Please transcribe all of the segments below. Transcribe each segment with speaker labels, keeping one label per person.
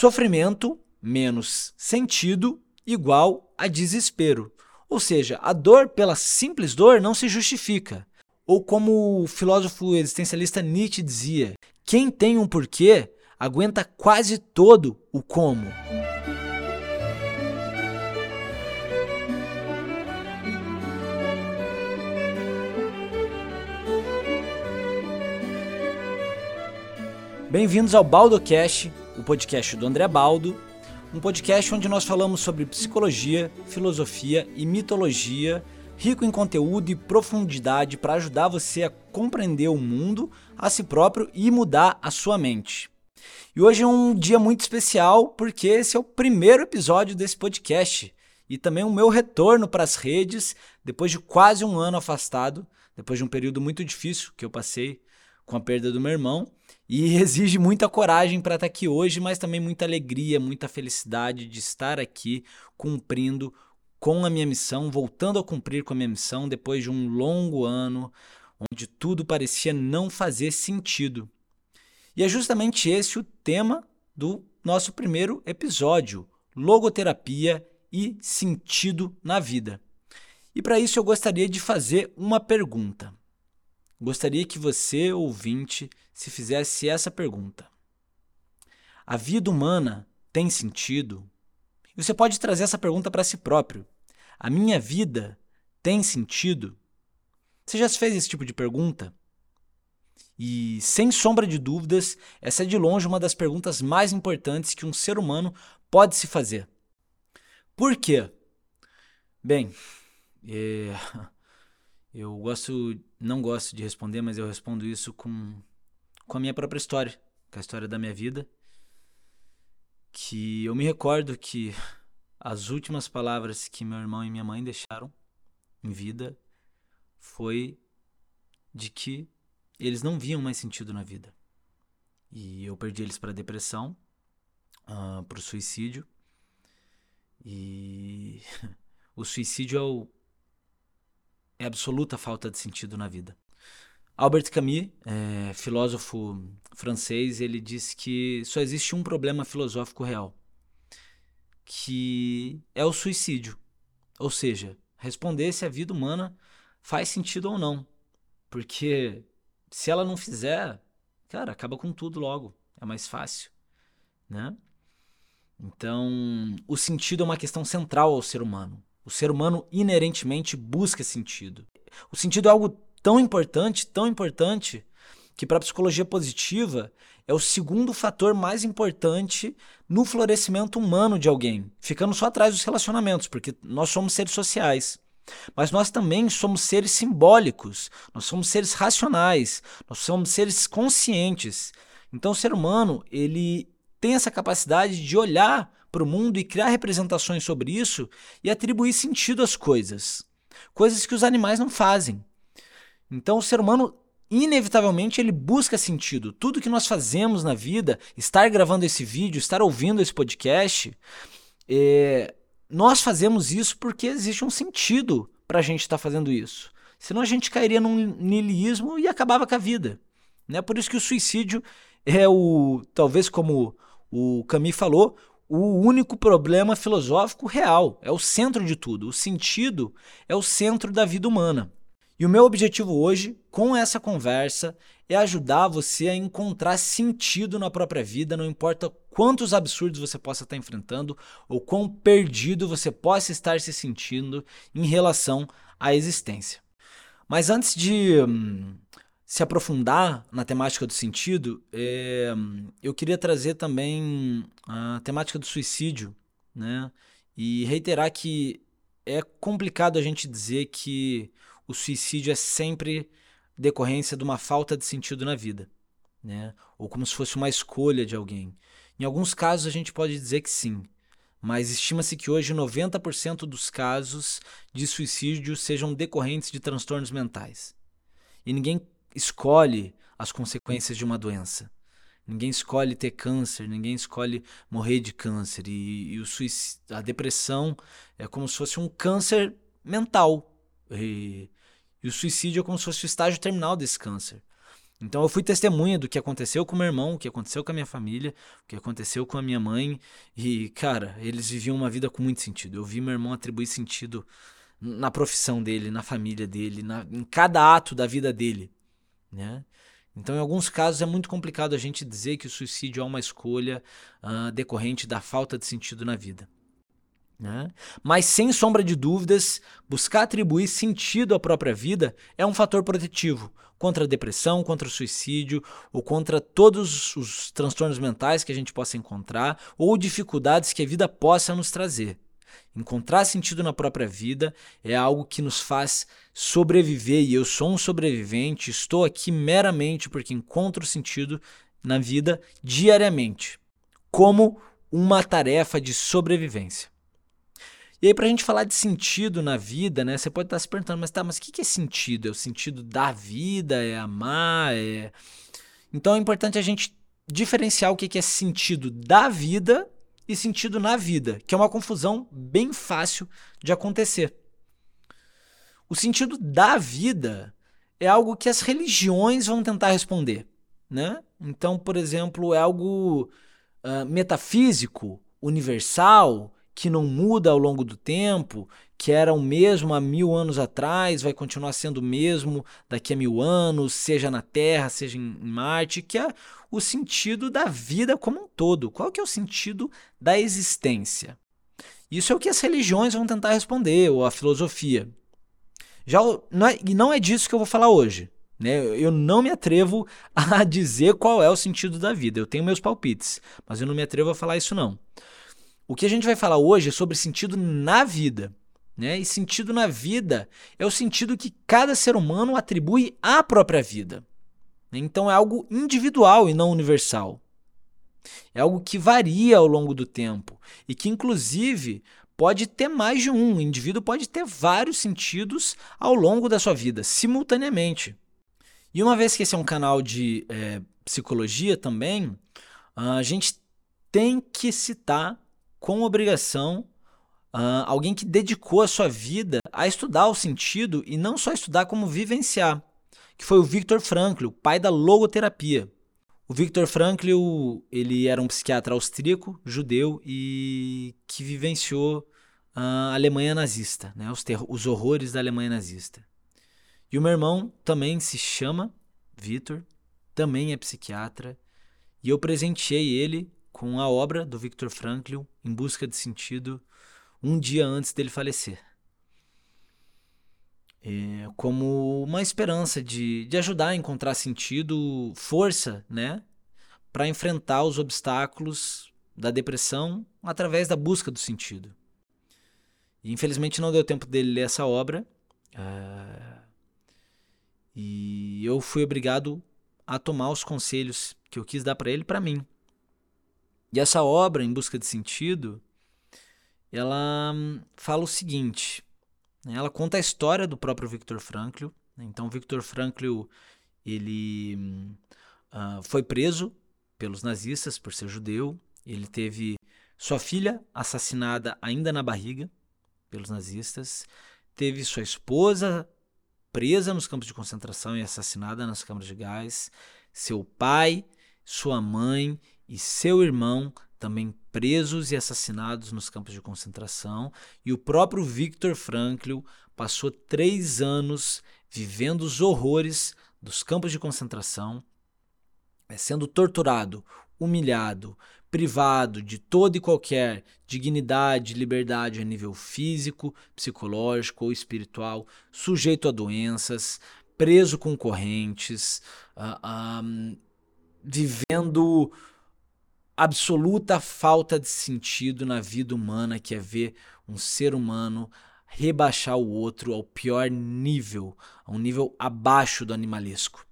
Speaker 1: Sofrimento menos sentido igual a desespero. Ou seja, a dor pela simples dor não se justifica. Ou como o filósofo existencialista Nietzsche dizia, quem tem um porquê aguenta quase todo o como. Bem-vindos ao BaldoCast, o podcast do André Baldo, um podcast onde nós falamos sobre psicologia, filosofia e mitologia, rico em conteúdo e profundidade para ajudar você a compreender o mundo, a si próprio e mudar a sua mente. E hoje é um dia muito especial porque esse é o primeiro episódio desse podcast e também o meu retorno para as redes depois de quase um ano afastado, depois de um período muito difícil que eu passei com a perda do meu irmão e exige muita coragem para estar tá aqui hoje, mas também muita alegria, muita felicidade de estar aqui cumprindo com a minha missão, voltando a cumprir com a minha missão depois de um longo ano onde tudo parecia não fazer sentido. E é justamente esse o tema do nosso primeiro episódio: logoterapia e sentido na vida. E para isso eu gostaria de fazer uma pergunta. Gostaria que você, ouvinte, se fizesse essa pergunta: A vida humana tem sentido? E você pode trazer essa pergunta para si próprio. A minha vida tem sentido? Você já se fez esse tipo de pergunta? E, sem sombra de dúvidas, essa é de longe uma das perguntas mais importantes que um ser humano pode se fazer. Por quê? Bem, é... Eu gosto, não gosto de responder, mas eu respondo isso com, com a minha própria história, com a história da minha vida. Que eu me recordo que as últimas palavras que meu irmão e minha mãe deixaram em vida foi de que eles não viam mais sentido na vida. E eu perdi eles para depressão, uh, ah, para o suicídio. E o suicídio é o é absoluta falta de sentido na vida. Albert Camus, é, filósofo francês, ele disse que só existe um problema filosófico real, que é o suicídio. Ou seja, responder se a vida humana faz sentido ou não. Porque se ela não fizer, cara, acaba com tudo logo. É mais fácil, né? Então, o sentido é uma questão central ao ser humano. O ser humano inerentemente busca sentido. O sentido é algo tão importante, tão importante, que para a psicologia positiva é o segundo fator mais importante no florescimento humano de alguém, ficando só atrás dos relacionamentos, porque nós somos seres sociais. Mas nós também somos seres simbólicos, nós somos seres racionais, nós somos seres conscientes. Então o ser humano, ele tem essa capacidade de olhar para o mundo e criar representações sobre isso e atribuir sentido às coisas. Coisas que os animais não fazem. Então o ser humano inevitavelmente ele busca sentido. Tudo que nós fazemos na vida, estar gravando esse vídeo, estar ouvindo esse podcast, é, nós fazemos isso porque existe um sentido para a gente estar tá fazendo isso. Senão a gente cairia num niilismo e acabava com a vida. Né? Por isso que o suicídio é o, talvez como o Camus falou, o único problema filosófico real, é o centro de tudo. O sentido é o centro da vida humana. E o meu objetivo hoje, com essa conversa, é ajudar você a encontrar sentido na própria vida, não importa quantos absurdos você possa estar enfrentando ou quão perdido você possa estar se sentindo em relação à existência. Mas antes de hum, se aprofundar na temática do sentido, é, eu queria trazer também a temática do suicídio, né? E reiterar que é complicado a gente dizer que o suicídio é sempre decorrência de uma falta de sentido na vida, né? Ou como se fosse uma escolha de alguém. Em alguns casos a gente pode dizer que sim, mas estima-se que hoje 90% dos casos de suicídio sejam decorrentes de transtornos mentais. E ninguém escolhe as consequências de uma doença. Ninguém escolhe ter câncer, ninguém escolhe morrer de câncer. E, e o a depressão é como se fosse um câncer mental. E, e, o suicídio é como se fosse o estágio terminal desse câncer. Então eu fui testemunha do que aconteceu com meu irmão, o que aconteceu com a minha família, o que aconteceu com a minha mãe. E, cara, eles viviam uma vida com muito sentido. Eu vi meu irmão atribuir sentido na profissão dele, na família dele, na, em cada ato da vida dele. Né? Então, em alguns casos, é muito complicado a gente dizer que o suicídio é uma escolha uh, decorrente da falta de sentido na vida. Né? Mas, sem sombra de dúvidas, buscar atribuir sentido à própria vida é um fator protetivo contra a depressão, contra o suicídio ou contra todos os transtornos mentais que a gente possa encontrar ou dificuldades que a vida possa nos trazer. Encontrar sentido na própria vida é algo que nos faz sobreviver e eu sou um sobrevivente, estou aqui meramente porque encontro sentido na vida diariamente, como uma tarefa de sobrevivência. E aí, para a gente falar de sentido na vida, né? Você pode estar se perguntando, mas tá, mas o que é sentido? É o sentido da vida? É amar? É... Então é importante a gente diferenciar o que é sentido da vida e sentido na vida, que é uma confusão bem fácil de acontecer. O sentido da vida é algo que as religiões vão tentar responder. Né? Então, por exemplo, é algo uh, metafísico, universal, que não muda ao longo do tempo, que era o mesmo há mil anos atrás, vai continuar sendo o mesmo daqui a mil anos, seja na Terra, seja em Marte, que é o sentido da vida como um todo. Qual que é o sentido da existência? Isso é o que as religiões vão tentar responder, ou a filosofia. Já não é, e não é disso que eu vou falar hoje. Né? Eu não me atrevo a dizer qual é o sentido da vida. Eu tenho meus palpites, mas eu não me atrevo a falar isso não. O que a gente vai falar hoje é sobre sentido na vida. Né? E sentido na vida é o sentido que cada ser humano atribui à própria vida. Então é algo individual e não universal. É algo que varia ao longo do tempo e que, inclusive, pode ter mais de um. O indivíduo pode ter vários sentidos ao longo da sua vida, simultaneamente. E uma vez que esse é um canal de é, psicologia também, a gente tem que citar com obrigação alguém que dedicou a sua vida a estudar o sentido e não só estudar, como vivenciar que foi o Viktor Frankl, o pai da logoterapia. O Viktor Frankl, ele era um psiquiatra austríaco, judeu e que vivenciou a Alemanha nazista, né? os, os horrores da Alemanha nazista. E o meu irmão também se chama Viktor, também é psiquiatra, e eu presenteei ele com a obra do Viktor Frankl, Em Busca de Sentido, um dia antes dele falecer é, como uma esperança de, de ajudar a encontrar sentido, força, né, para enfrentar os obstáculos da depressão através da busca do sentido. E, infelizmente não deu tempo dele ler essa obra uh, e eu fui obrigado a tomar os conselhos que eu quis dar para ele para mim. E essa obra, Em Busca de Sentido, ela hum, fala o seguinte? Ela conta a história do próprio Viktor Frankl. Né? Então, Viktor Frankl ele uh, foi preso pelos nazistas por ser judeu. Ele teve sua filha assassinada ainda na barriga pelos nazistas. Teve sua esposa presa nos campos de concentração e assassinada nas câmaras de gás. Seu pai, sua mãe e seu irmão também presos e assassinados nos campos de concentração, e o próprio Viktor Frankl passou três anos vivendo os horrores dos campos de concentração, eh, sendo torturado, humilhado, privado de toda e qualquer dignidade liberdade a nível físico, psicológico ou espiritual, sujeito a doenças, preso com correntes, uh, um, vivendo absoluta falta de sentido na vida humana, que é ver um ser humano rebaixar o outro ao pior nível, a um nível abaixo do animalesco.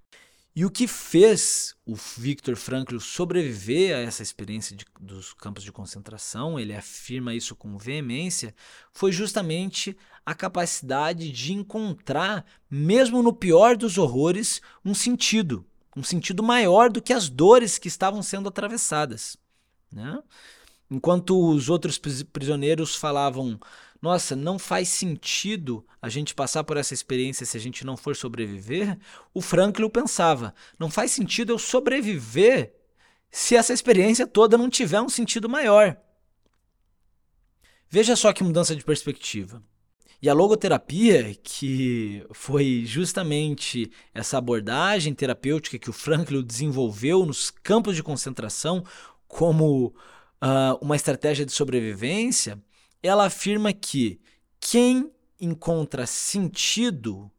Speaker 1: E o que fez o Viktor Frankl sobreviver a essa experiência de, dos campos de concentração, ele afirma isso com veemência, foi justamente a capacidade de encontrar, mesmo no pior dos horrores, um sentido um sentido maior do que as dores que estavam sendo atravessadas. Né? Enquanto os outros prisioneiros falavam: Nossa, não faz sentido a gente passar por essa experiência se a gente não for sobreviver, o Franklin pensava: Não faz sentido eu sobreviver se essa experiência toda não tiver um sentido maior. Veja só que mudança de perspectiva. E a logoterapia, que foi justamente essa abordagem terapêutica que o Franklin desenvolveu nos campos de concentração como uh, uma estratégia de sobrevivência, ela afirma que quem encontra sentido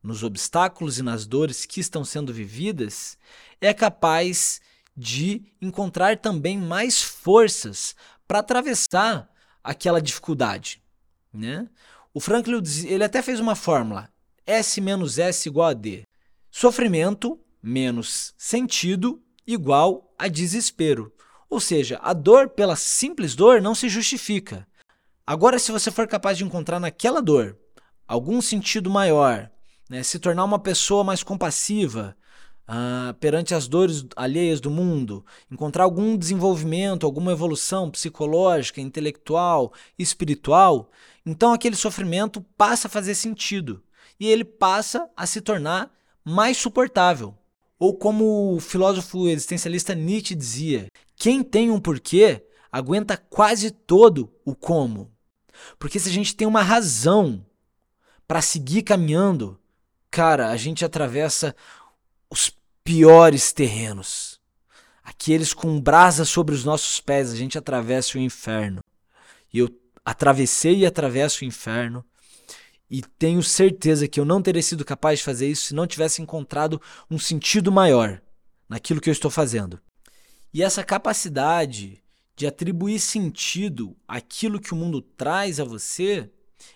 Speaker 1: nos obstáculos e nas dores que estão sendo vividas é capaz de encontrar também mais forças para atravessar aquela dificuldade, né? O Franklin ele até fez uma fórmula: S menos S igual a D. Sofrimento menos sentido igual a desespero. Ou seja, a dor pela simples dor não se justifica. Agora, se você for capaz de encontrar naquela dor algum sentido maior, né, se tornar uma pessoa mais compassiva, ah, perante as dores alheias do mundo, encontrar algum desenvolvimento, alguma evolução psicológica, intelectual, espiritual, então aquele sofrimento passa a fazer sentido e ele passa a se tornar mais suportável. Ou como o filósofo existencialista Nietzsche dizia, quem tem um porquê aguenta quase todo o como. Porque se a gente tem uma razão para seguir caminhando, cara, a gente atravessa os piores terrenos. Aqueles com brasa sobre os nossos pés, a gente atravessa o inferno. E eu atravessei e atravesso o inferno. E tenho certeza que eu não teria sido capaz de fazer isso se não tivesse encontrado um sentido maior naquilo que eu estou fazendo. E essa capacidade de atribuir sentido àquilo que o mundo traz a você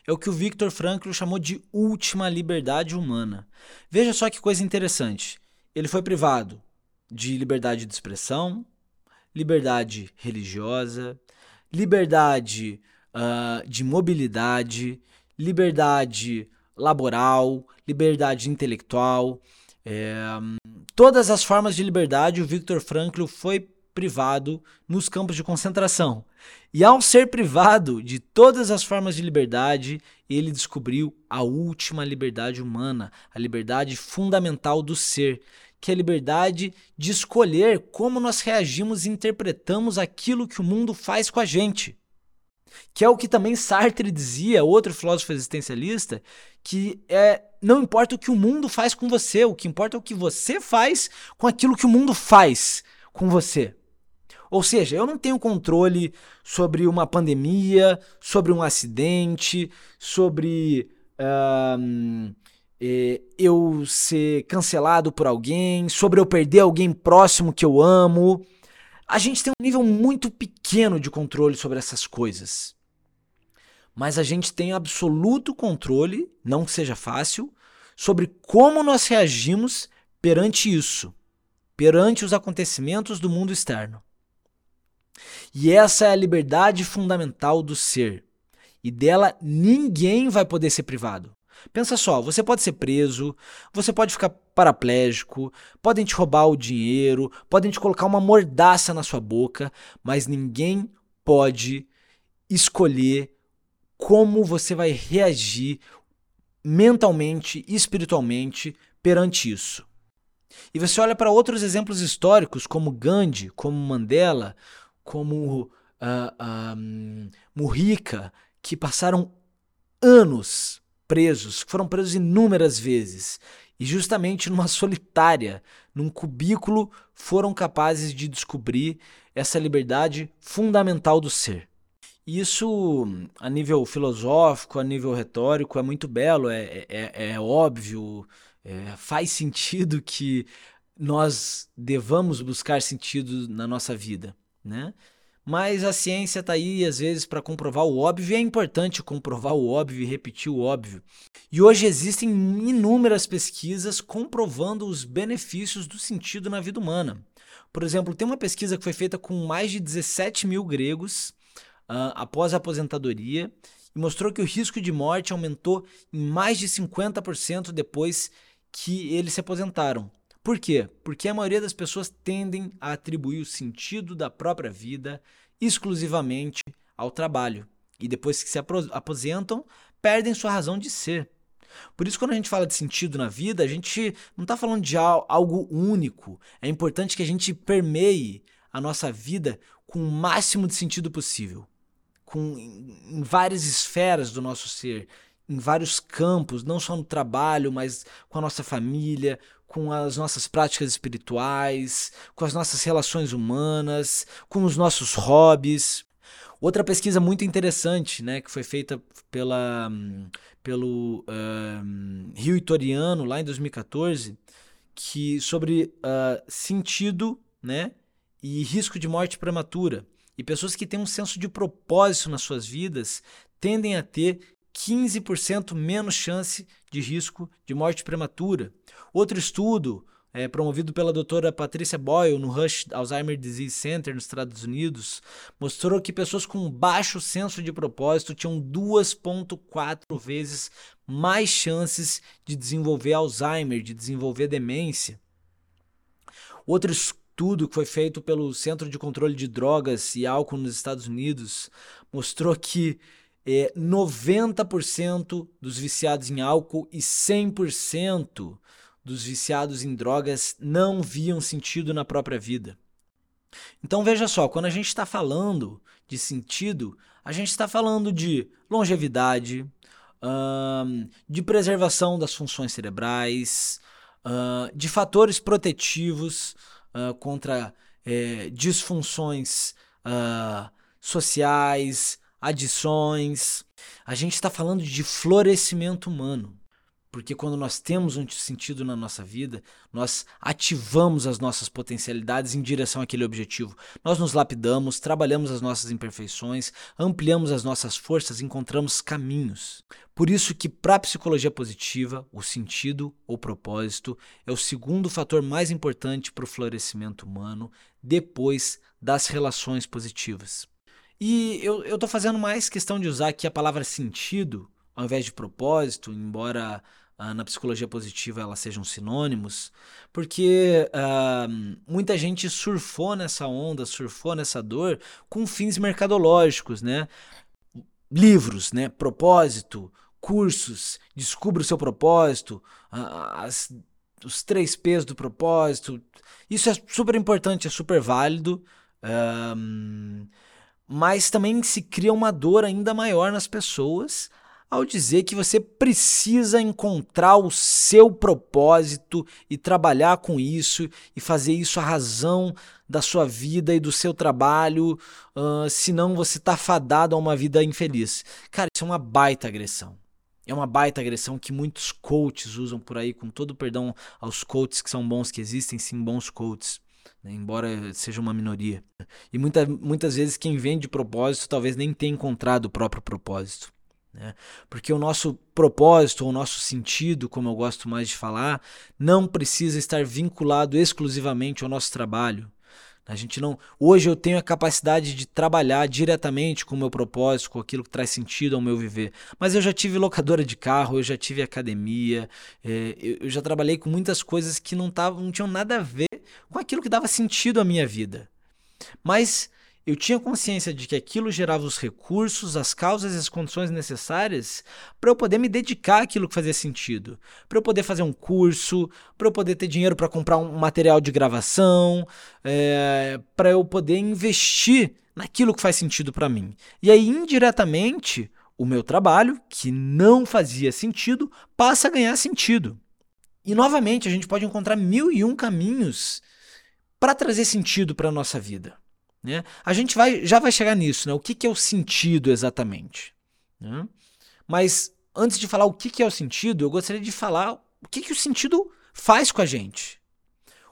Speaker 1: é o que o Viktor Frankl chamou de última liberdade humana. Veja só que coisa interessante ele foi privado de liberdade de expressão, liberdade religiosa, liberdade uh, de mobilidade, liberdade laboral, liberdade intelectual. É, todas as formas de liberdade o Viktor Frankl foi privado nos campos de concentração. E ao ser privado de todas as formas de liberdade, ele descobriu a última liberdade humana, a liberdade fundamental do ser, que é a liberdade de escolher como nós reagimos e interpretamos aquilo que o mundo faz com a gente. Que é o que também Sartre dizia, outro filósofo existencialista, que é não importa o que o mundo faz com você, o que importa é o que você faz com aquilo que o mundo faz com você. Ou seja, eu não tenho controle sobre uma pandemia, sobre um acidente, sobre uh, é, eu ser cancelado por alguém, sobre eu perder alguém próximo que eu amo. A gente tem um nível muito pequeno de controle sobre essas coisas. Mas a gente tem absoluto controle, não que seja fácil, sobre como nós reagimos perante isso, perante os acontecimentos do mundo externo. E essa é a liberdade fundamental do ser. E dela ninguém vai poder ser privado. Pensa só, você pode ser preso, você pode ficar paraplégico, podem te roubar o dinheiro, podem te colocar uma mordaça na sua boca, mas ninguém pode escolher como você vai reagir mentalmente e espiritualmente perante isso. E você olha para outros exemplos históricos, como Gandhi, como Mandela, como uh, uh, Mujica, que passaram anos presos, foram presos inúmeras vezes, e justamente numa solitária, num cubículo, foram capazes de descobrir essa liberdade fundamental do ser. Isso, a nível filosófico, a nível retórico, é muito belo, é, é, é óbvio, é, faz sentido que nós devamos buscar sentido na nossa vida, né? Mas a ciência está aí, às vezes, para comprovar o óbvio, e é importante comprovar o óbvio e repetir o óbvio. E hoje existem inúmeras pesquisas comprovando os benefícios do sentido na vida humana. Por exemplo, tem uma pesquisa que foi feita com mais de 17 mil gregos uh, após a aposentadoria e mostrou que o risco de morte aumentou em mais de 50% depois que eles se aposentaram. Por quê? Porque a maioria das pessoas tendem a atribuir o sentido da própria vida exclusivamente ao trabalho. E depois que se aposentam, perdem sua razão de ser. Por isso, quando a gente fala de sentido na vida, a gente não está falando de algo único. É importante que a gente permeie a nossa vida com o máximo de sentido possível, com em várias esferas do nosso ser, em vários campos, não só no trabalho, mas com a nossa família, com as nossas práticas espirituais, com as nossas relações humanas, com os nossos hobbies. Outra pesquisa muito interessante, né, que foi feita pela, pelo uh, Rio Itoriano lá em 2014, que sobre uh, sentido, né, e risco de morte prematura. E pessoas que têm um senso de propósito nas suas vidas tendem a ter 15% menos chance de risco de morte prematura. Outro estudo é, promovido pela doutora Patricia Boyle no Rush Alzheimer Disease Center nos Estados Unidos, mostrou que pessoas com baixo senso de propósito tinham 2,4 vezes mais chances de desenvolver Alzheimer, de desenvolver demência. Outro estudo que foi feito pelo Centro de Controle de Drogas e Álcool nos Estados Unidos mostrou que é, 90% dos viciados em álcool e 100% dos viciados em drogas não viam sentido na própria vida. Então veja só, quando a gente está falando de sentido, a gente está falando de longevidade, de preservação das funções cerebrais, uh, de fatores protetivos uh, contra é, disfunções sociais, adições. A gente está falando de florescimento humano. Porque quando nós temos um sentido na nossa vida, nós ativamos as nossas potencialidades em direção àquele objetivo. Nós nos lapidamos, trabalhamos as nossas imperfeições, ampliamos as nossas forças, encontramos caminhos. Por isso que para a psicologia positiva, o sentido ou propósito é o segundo fator mais importante para o florescimento humano, depois das relações positivas. E eu estou fazendo mais questão de usar aqui a palavra sentido ao invés de propósito, embora uh, na psicologia positiva elas sejam sinônimos, porque uh, muita gente surfou nessa onda, surfou nessa dor com fins mercadológicos, né? Livros, né? Propósito, cursos, descubra o seu propósito, as, os três P's do propósito. Isso é super importante, é super válido. Mas também se cria uma dor ainda maior nas pessoas ao dizer que você precisa encontrar o seu propósito e trabalhar com isso e fazer isso a razão da sua vida e do seu trabalho, uh, senão você está fadado a uma vida infeliz. Cara, isso é uma baita agressão. É uma baita agressão que muitos coaches usam por aí, com todo perdão aos coaches que são bons, que existem sim bons coaches. Né, embora seja uma minoria. E muita, muitas vezes quem vende propósito talvez nem tenha encontrado o próprio propósito. Né? Porque o nosso propósito, o nosso sentido, como eu gosto mais de falar, não precisa estar vinculado exclusivamente ao nosso trabalho. A gente não. Hoje eu tenho a capacidade de trabalhar diretamente com o meu propósito, com aquilo que traz sentido ao meu viver. Mas eu já tive locadora de carro, eu já tive academia, é, eu já trabalhei com muitas coisas que não, tavam, não tinham nada a ver com aquilo que dava sentido à minha vida. Mas eu tinha consciência de que aquilo gerava os recursos, as causas e as condições necessárias para eu poder me dedicar àquilo que fazia sentido, para eu poder fazer um curso, para eu poder ter dinheiro para comprar um material de gravação, é, para eu poder investir naquilo que faz sentido para mim. E aí, indiretamente, o meu trabalho, que não fazia sentido, passa a ganhar sentido. E novamente, a gente pode encontrar mil e um caminhos para trazer sentido para a nossa vida. Né? A gente vai, já vai chegar nisso, né? o que, que é o sentido exatamente. Né? Mas antes de falar o que, que é o sentido, eu gostaria de falar o que, que o sentido faz com a gente.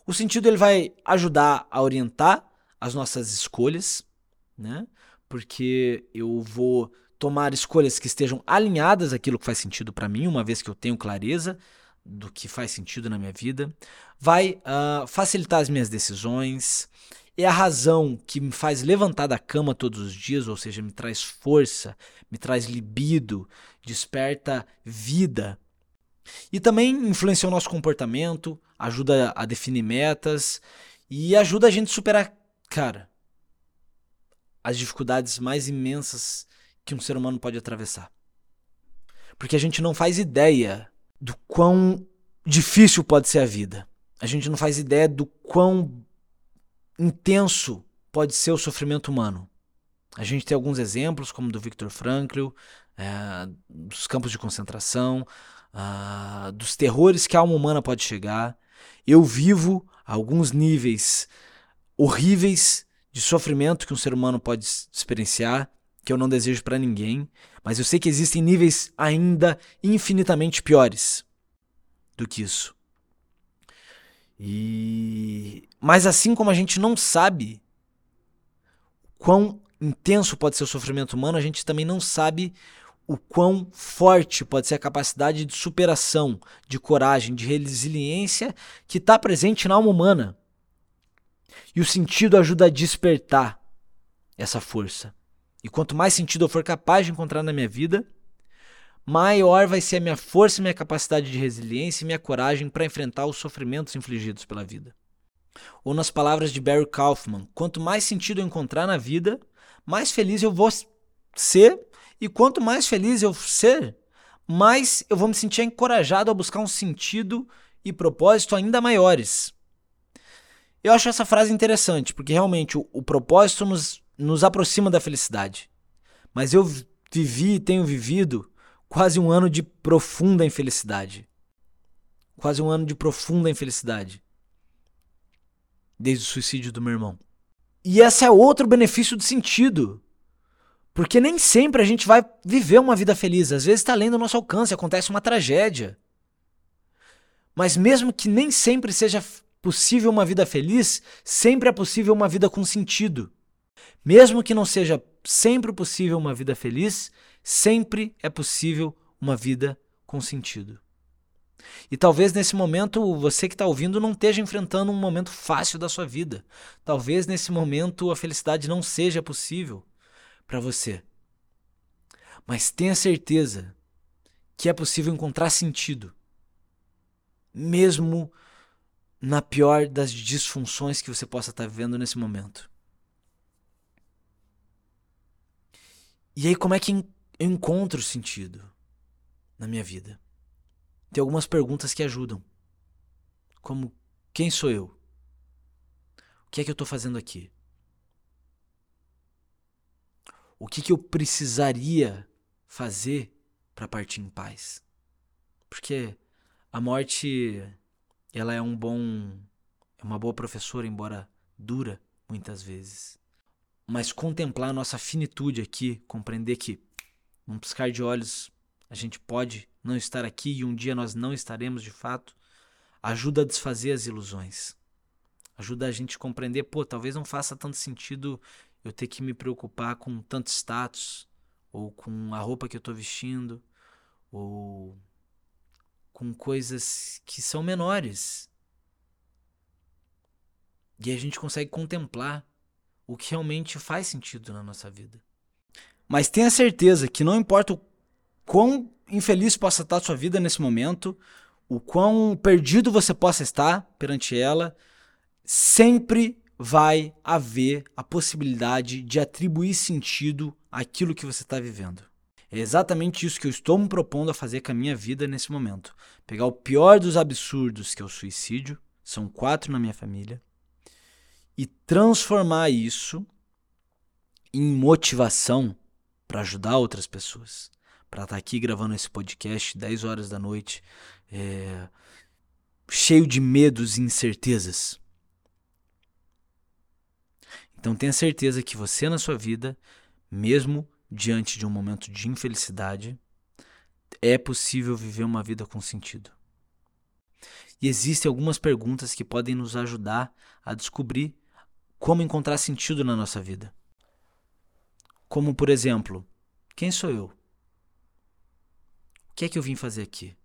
Speaker 1: O sentido ele vai ajudar a orientar as nossas escolhas, né? porque eu vou tomar escolhas que estejam alinhadas àquilo que faz sentido para mim, uma vez que eu tenho clareza do que faz sentido na minha vida, vai uh, facilitar as minhas decisões, é a razão que me faz levantar da cama todos os dias, ou seja, me traz força, me traz libido, desperta vida. E também influencia o nosso comportamento, ajuda a definir metas e ajuda a gente a superar, cara, as dificuldades mais imensas que um ser humano pode atravessar. Porque a gente não faz ideia do quão difícil pode ser a vida. A gente não faz ideia do quão intenso pode ser o sofrimento humano. A gente tem alguns exemplos, como do Viktor Frankl, é, dos campos de concentração, uh, dos terrores que a alma humana pode chegar. Eu vivo alguns níveis horríveis de sofrimento que um ser humano pode experienciar, que eu não desejo para ninguém, mas eu sei que existem níveis ainda infinitamente piores do que isso. E mas assim como a gente não sabe quão intenso pode ser o sofrimento humano, a gente também não sabe o quão forte pode ser a capacidade de superação, de coragem, de resiliência que está presente na alma humana. E o sentido ajuda a despertar essa força. E quanto mais sentido eu for capaz de encontrar na minha vida, maior vai ser a minha força, minha capacidade de resiliência e minha coragem para enfrentar os sofrimentos infligidos pela vida. Ou nas palavras de Barry Kaufman, quanto mais sentido eu encontrar na vida, mais feliz eu vou ser, e quanto mais feliz eu ser, mais eu vou me sentir encorajado a buscar um sentido e propósito ainda maiores. Eu acho essa frase interessante, porque realmente o, o propósito nos, nos aproxima da felicidade. Mas eu vivi e tenho vivido quase um ano de profunda infelicidade. Quase um ano de profunda infelicidade. Desde o suicídio do meu irmão. E esse é outro benefício do sentido. Porque nem sempre a gente vai viver uma vida feliz. Às vezes está além do nosso alcance, acontece uma tragédia. Mas mesmo que nem sempre seja possível uma vida feliz, sempre é possível uma vida com sentido. Mesmo que não seja sempre possível uma vida feliz, sempre é possível uma vida com sentido. E talvez nesse momento você que está ouvindo não esteja enfrentando um momento fácil da sua vida. Talvez nesse momento a felicidade não seja possível para você. Mas tenha certeza que é possível encontrar sentido, mesmo na pior das disfunções que você possa estar vivendo nesse momento. E aí, como é que eu encontro sentido na minha vida? Tem algumas perguntas que ajudam. Como: quem sou eu? O que é que eu estou fazendo aqui? O que, que eu precisaria fazer para partir em paz? Porque a morte ela é um bom é uma boa professora, embora dura muitas vezes. Mas contemplar a nossa finitude aqui, compreender que num piscar de olhos a gente pode não estar aqui e um dia nós não estaremos de fato, ajuda a desfazer as ilusões. Ajuda a gente a compreender, pô, talvez não faça tanto sentido eu ter que me preocupar com tanto status, ou com a roupa que eu estou vestindo, ou com coisas que são menores. E a gente consegue contemplar o que realmente faz sentido na nossa vida. Mas tenha certeza que não importa o quão infeliz possa estar a sua vida nesse momento, o quão perdido você possa estar perante ela, sempre vai haver a possibilidade de atribuir sentido àquilo que você está vivendo. É exatamente isso que eu estou me propondo a fazer com a minha vida nesse momento. Pegar o pior dos absurdos, que é o suicídio, são quatro na minha família, e transformar isso em motivação para ajudar outras pessoas. Para estar tá aqui gravando esse podcast 10 horas da noite, é, cheio de medos e incertezas. Então tenha certeza que você na sua vida, mesmo diante de um momento de infelicidade, é possível viver uma vida com sentido. E existem algumas perguntas que podem nos ajudar a descobrir como encontrar sentido na nossa vida. Como, por exemplo, quem sou eu? O que é que eu vim fazer aqui?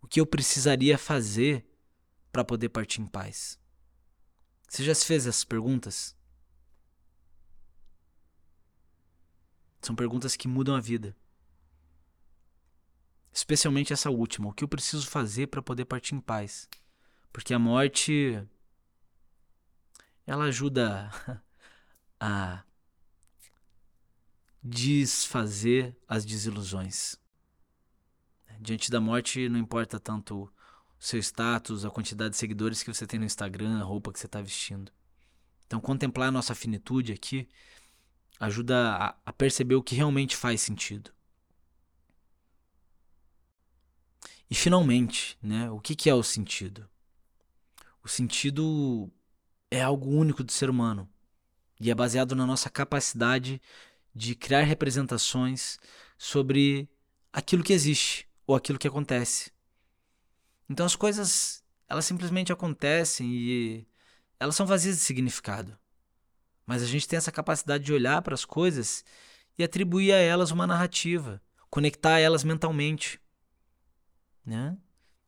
Speaker 1: O que eu precisaria fazer para poder partir em paz? Você já se fez essas perguntas? São perguntas que mudam a vida. Especialmente essa última: o que eu preciso fazer para poder partir em paz? Porque a morte ela ajuda a desfazer as desilusões. Diante da morte, não importa tanto o seu status, a quantidade de seguidores que você tem no Instagram, a roupa que você está vestindo. Então, contemplar a nossa finitude aqui ajuda a, a perceber o que realmente faz sentido. E finalmente, né, o que, que é o sentido? O sentido é algo único do ser humano e é baseado na nossa capacidade de criar representações sobre aquilo que existe ou aquilo que acontece. Então as coisas, elas simplesmente acontecem e elas são vazias de significado. Mas a gente tem essa capacidade de olhar para as coisas e atribuir a elas uma narrativa, conectar elas mentalmente. Né?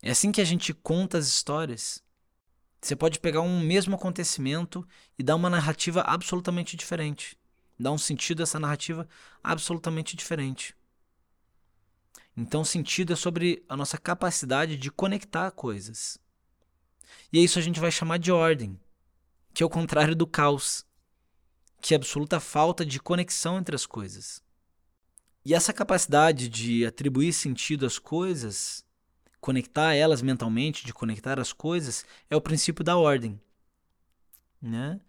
Speaker 1: É assim que a gente conta as histórias. Você pode pegar um mesmo acontecimento e dar uma narrativa absolutamente diferente. Dar um sentido a essa narrativa absolutamente diferente. Então, sentido é sobre a nossa capacidade de conectar coisas. E é isso a gente vai chamar de ordem, que é o contrário do caos, que é a absoluta falta de conexão entre as coisas. E essa capacidade de atribuir sentido às coisas conectar elas mentalmente, de conectar as coisas, é o princípio da ordem, né?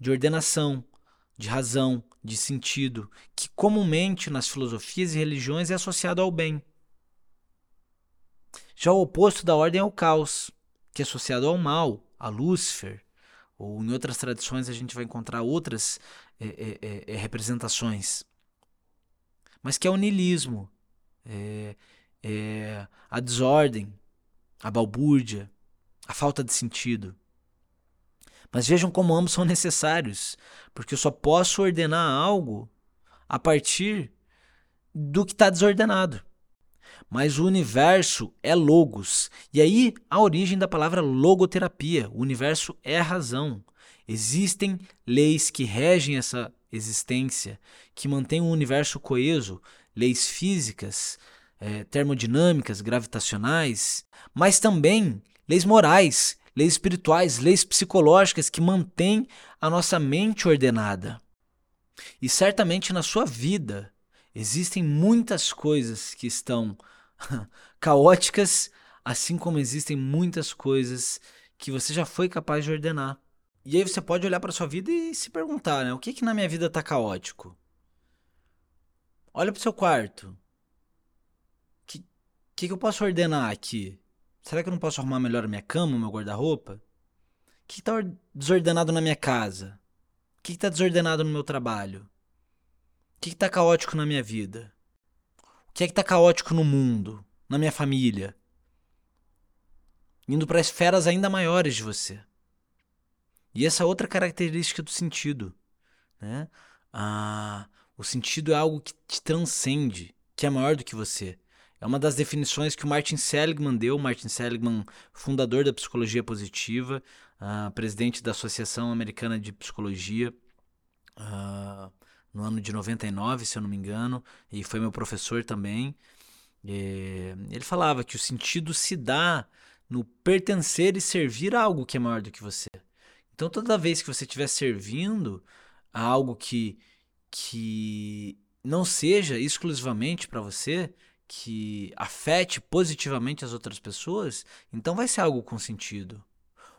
Speaker 1: de ordenação, de razão, de sentido, que comumente nas filosofias e religiões é associado ao bem. Já o oposto da ordem é o caos, que é associado ao mal, a Lúcifer, ou em outras tradições a gente vai encontrar outras é, é, é, representações. Mas que é o niilismo, é, a desordem, a balbúrdia, a falta de sentido. Mas vejam como ambos são necessários, porque eu só posso ordenar algo a partir do que está desordenado. Mas o universo é logos, e aí a origem da palavra logoterapia. O universo é razão. Existem leis que regem essa existência, que mantêm o universo coeso, leis físicas, é, termodinâmicas, gravitacionais, mas também leis morais, leis espirituais, leis psicológicas que mantêm a nossa mente ordenada. E certamente na sua vida existem muitas coisas que estão caóticas, assim como existem muitas coisas que você já foi capaz de ordenar. E aí você pode olhar para sua vida e se perguntar, né? O que que na minha vida está caótico? Olha para o seu quarto que, que eu posso ordenar aqui? Será que eu não posso arrumar melhor a minha cama, o meu guarda-roupa? O que está desordenado na minha casa? O que está desordenado no meu trabalho? O que está caótico na minha vida? O que é que está caótico no mundo, na minha família? Indo para esferas ainda maiores de você. E essa outra característica do sentido. Né? Ah, o sentido é algo que te transcende, que é maior do que você. É uma das definições que o Martin Seligman deu. Martin Seligman, fundador da psicologia positiva, uh, presidente da Associação Americana de Psicologia, uh, no ano de 99, se eu não me engano, e foi meu professor também. E ele falava que o sentido se dá no pertencer e servir a algo que é maior do que você. Então, toda vez que você estiver servindo a algo que, que não seja exclusivamente para você, que afete positivamente as outras pessoas, então vai ser algo com sentido.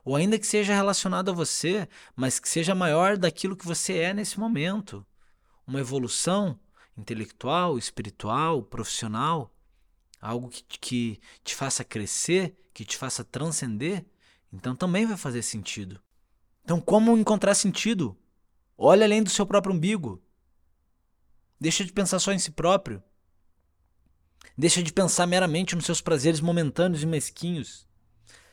Speaker 1: Ou ainda que seja relacionado a você, mas que seja maior daquilo que você é nesse momento. Uma evolução intelectual, espiritual, profissional, algo que, que te faça crescer, que te faça transcender, então também vai fazer sentido. Então, como encontrar sentido? Olhe além do seu próprio umbigo. Deixa de pensar só em si próprio. Deixa de pensar meramente nos seus prazeres momentâneos e mesquinhos.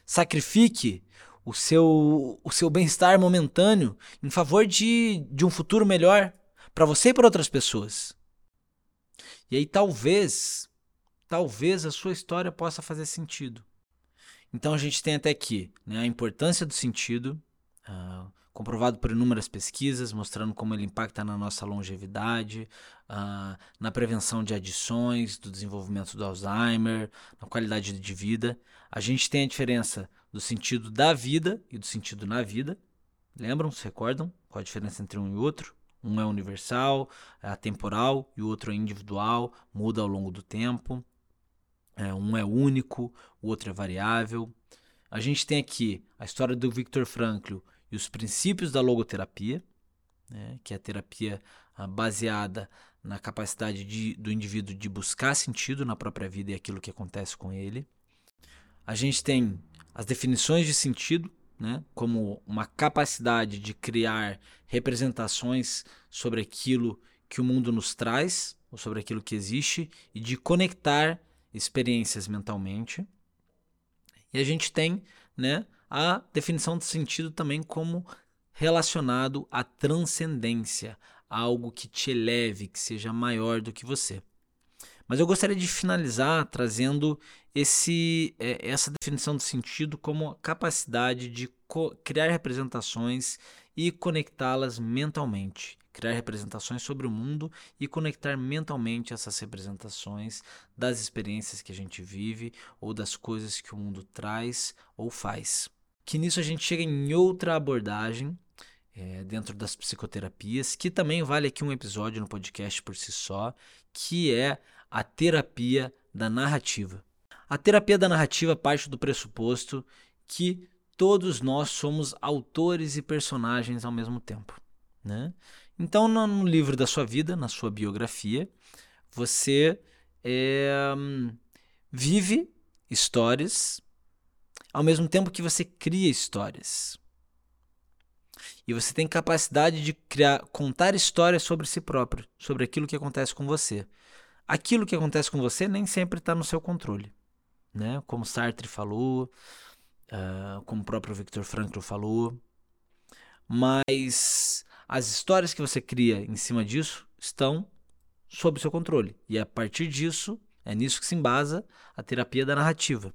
Speaker 1: Sacrifique o seu, o seu bem-estar momentâneo em favor de, de um futuro melhor para você e para outras pessoas. E aí talvez, talvez a sua história possa fazer sentido. Então a gente tem até aqui né, a importância do sentido, uh, comprovado por inúmeras pesquisas, mostrando como ele impacta na nossa longevidade, uh, na prevenção de adições, do desenvolvimento do Alzheimer, na qualidade de vida. A gente tem a diferença do sentido da vida e do sentido na vida. Lembram? Se recordam? Qual a diferença entre um e outro? Um é universal, é atemporal, e o outro é individual, muda ao longo do tempo. É, um é único, o outro é variável. A gente tem aqui a história do Viktor Frankl e os princípios da logoterapia, né, que é a terapia ah, baseada na capacidade de, do indivíduo de buscar sentido na própria vida e aquilo que acontece com ele. A gente tem as definições de sentido, né, como uma capacidade de criar representações sobre aquilo que o mundo nos traz, ou sobre aquilo que existe, e de conectar experiências mentalmente. E a gente tem né, a definição de sentido também como relacionado à transcendência, algo que te eleve, que seja maior do que você. Mas eu gostaria de finalizar trazendo esse, é, essa definição de sentido como a capacidade de criar representações e conectá-las mentalmente. Criar representações sobre o mundo e conectar mentalmente essas representações das experiências que a gente vive ou das coisas que o mundo traz ou faz. Que nisso a gente chega em outra abordagem é, dentro das psicoterapias, que também vale aqui um episódio no podcast por si só, que é a terapia da narrativa. A terapia da narrativa parte do pressuposto que todos nós somos autores e personagens ao mesmo tempo. Né? Então, no livro da sua vida, na sua biografia, você é, vive histórias ao mesmo tempo que você cria histórias. E você tem capacidade de criar, contar histórias sobre si próprio, sobre aquilo que acontece com você. Aquilo que acontece com você nem sempre está no seu controle. Né? Como Sartre falou, uh, como o próprio Viktor Frankl falou. Mas as histórias que você cria em cima disso estão sob seu controle. E a partir disso, é nisso que se embasa a terapia da narrativa.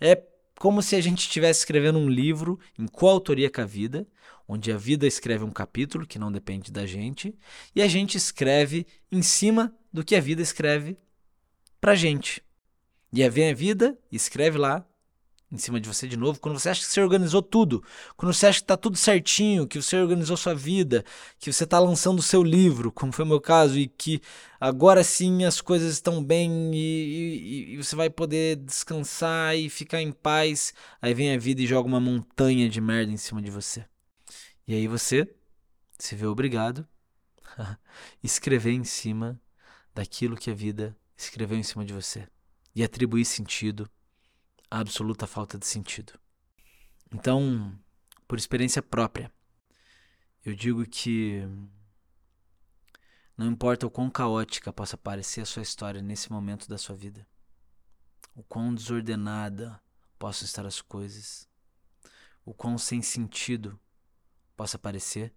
Speaker 1: É como se a gente estivesse escrevendo um livro em coautoria com a vida, onde a vida escreve um capítulo que não depende da gente, e a gente escreve em cima do que a vida escreve pra gente. E aí vem a vida escreve lá em cima de você de novo, quando você acha que você organizou tudo, quando você acha que está tudo certinho, que você organizou sua vida, que você está lançando o seu livro, como foi o meu caso, e que agora sim as coisas estão bem e, e, e, você vai poder descansar e ficar em paz, aí vem a vida e joga uma montanha de merda em cima de você. E aí você se vê obrigado a escrever em cima daquilo que a vida escreveu em cima de você e atribuir sentido a absoluta falta de sentido. Então, por experiência própria, eu digo que não importa o quão caótica possa parecer a sua história nesse momento da sua vida, o quão desordenada possam estar as coisas, o quão sem sentido possa parecer,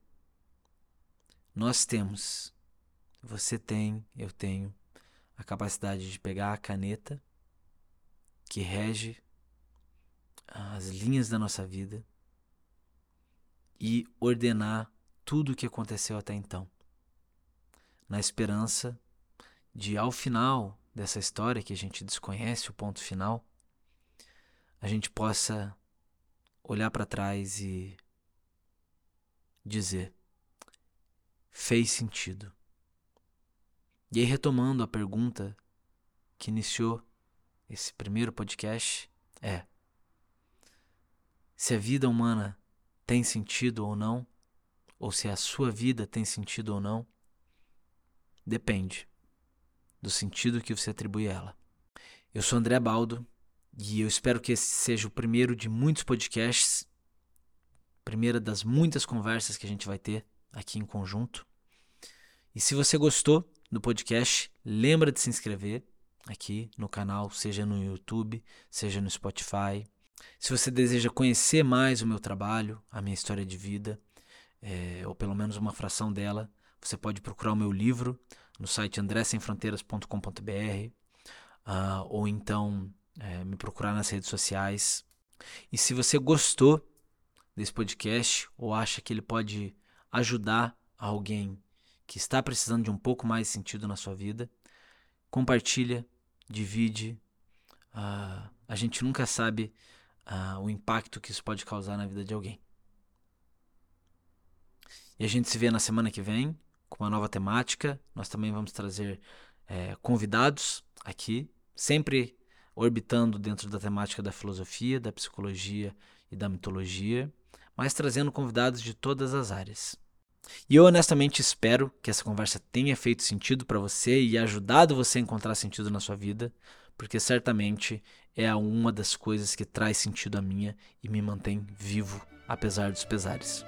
Speaker 1: nós temos, você tem, eu tenho, a capacidade de pegar a caneta que rege as linhas da nossa vida e ordenar tudo o que aconteceu até então, na esperança de, ao final dessa história que a gente desconhece o ponto final, a gente possa olhar para trás e dizer: fez sentido. E aí, retomando a pergunta que iniciou esse primeiro podcast é: se a vida humana tem sentido ou não, ou se a sua vida tem sentido ou não, depende do sentido que você atribui a ela. Eu sou André Baldo e eu espero que esse seja o primeiro de muitos podcasts, primeira das muitas conversas que a gente vai ter aqui em conjunto. E se você gostou do podcast, lembra de se inscrever aqui no canal, seja no YouTube, seja no Spotify. Se você deseja conhecer mais o meu trabalho, a minha história de vida, é, ou pelo menos uma fração dela, você pode procurar o meu livro no site andressemfronteiras.com.br uh, ah, ou então é, me procurar nas redes sociais. E se você gostou desse podcast ou acha que ele pode ajudar alguém que está precisando de um pouco mais de sentido na sua vida, compartilha, divide. Uh, a gente nunca sabe uh, o impacto que isso pode causar na vida de alguém. E a gente se vê na semana que vem com uma nova temática. Nós também vamos trazer é, convidados aqui, sempre orbitando dentro da temática da filosofia, da psicologia e da mitologia, mas trazendo convidados de todas as áreas. E eu honestamente espero que essa conversa tenha feito sentido para você e ajudado você a encontrar sentido na sua vida, porque certamente é uma das coisas que traz sentido a minha e me mantém vivo apesar dos pesares.